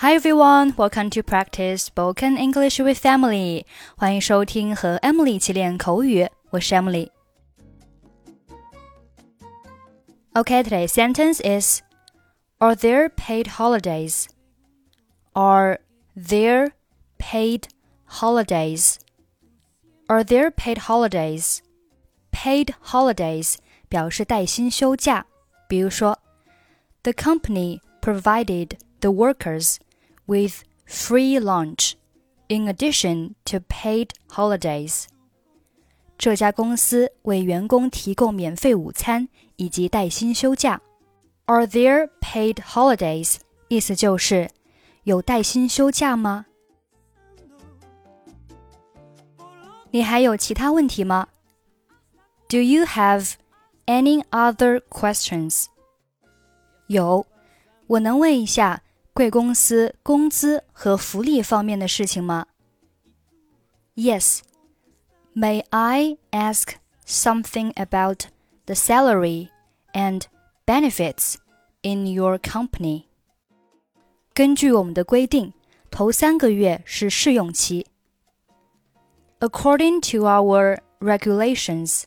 Hi everyone, welcome to practice spoken English with Emily. 欢迎收听和 Emily 一起练口语，我是 Emily。Okay, today's sentence is Are there paid holidays? Are there paid holidays? Are there paid holidays? Paid holidays 表示带薪休假，比如说，The company provided the workers with free lunch in addition to paid holidays. 这家公司为员工提供免费午餐以及带薪休假。Are there paid holidays？意思就是有带薪休假吗？你还有其他问题吗？Do you have any other questions？有，我能问一下 贵公司工资和福利方面的事情吗？Yes. May I ask something about the salary and benefits in your company? 根据我们的规定，头三个月是试用期。According to our regulations,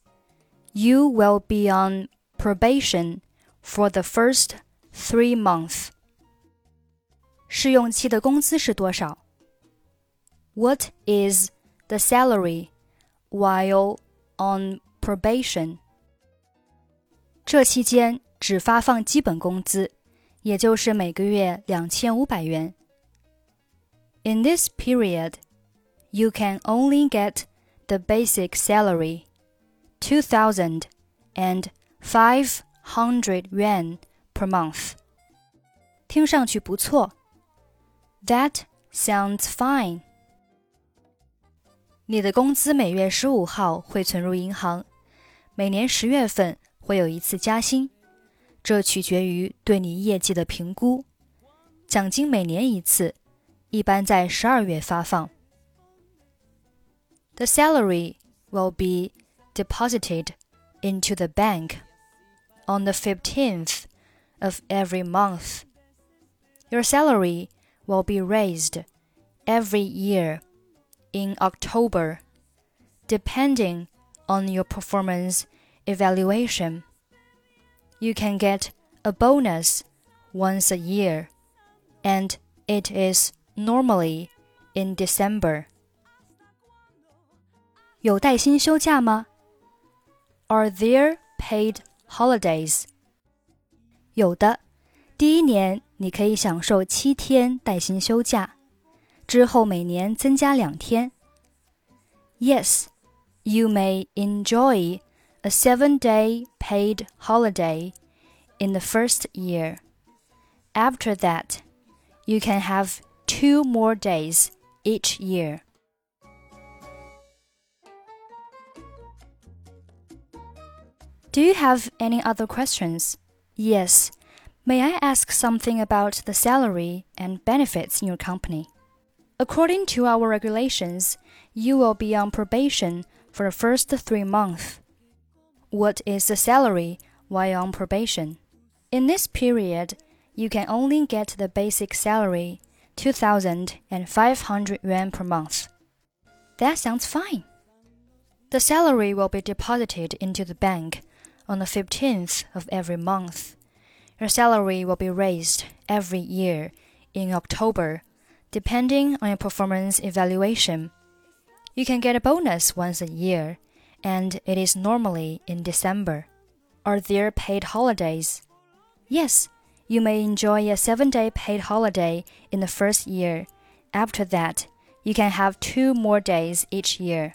you will be on probation for the first three months. 试用期的工资是多少？What is the salary while on probation？这期间只发放基本工资，也就是每个月两千五百元。In this period, you can only get the basic salary, two thousand and five hundred yuan per month. 听上去不错。 that sounds fine. 你的工资每月十五号会存入银行，每年十月份会有一次加薪，这取决于对你业绩的评估。奖金每年一次，一般在十二月发放。The salary will be deposited into the bank on the 15th of every month. Your salary will be raised every year in October, depending on your performance evaluation. You can get a bonus once a year, and it is normally in December. 有带薪休假吗？Are there paid holidays? 有的，第一年 你可以享受七天带薪休假，之后每年增加两天。Yes, you may enjoy a seven-day paid holiday in the first year. After that, you can have two more days each year. Do you have any other questions? Yes. May I ask something about the salary and benefits in your company? According to our regulations, you will be on probation for the first three months. What is the salary while on probation? In this period, you can only get the basic salary, 2,500 yuan per month. That sounds fine. The salary will be deposited into the bank on the 15th of every month. Your salary will be raised every year in October, depending on your performance evaluation. You can get a bonus once a year, and it is normally in December. Are there paid holidays? Yes, you may enjoy a seven day paid holiday in the first year. After that, you can have two more days each year.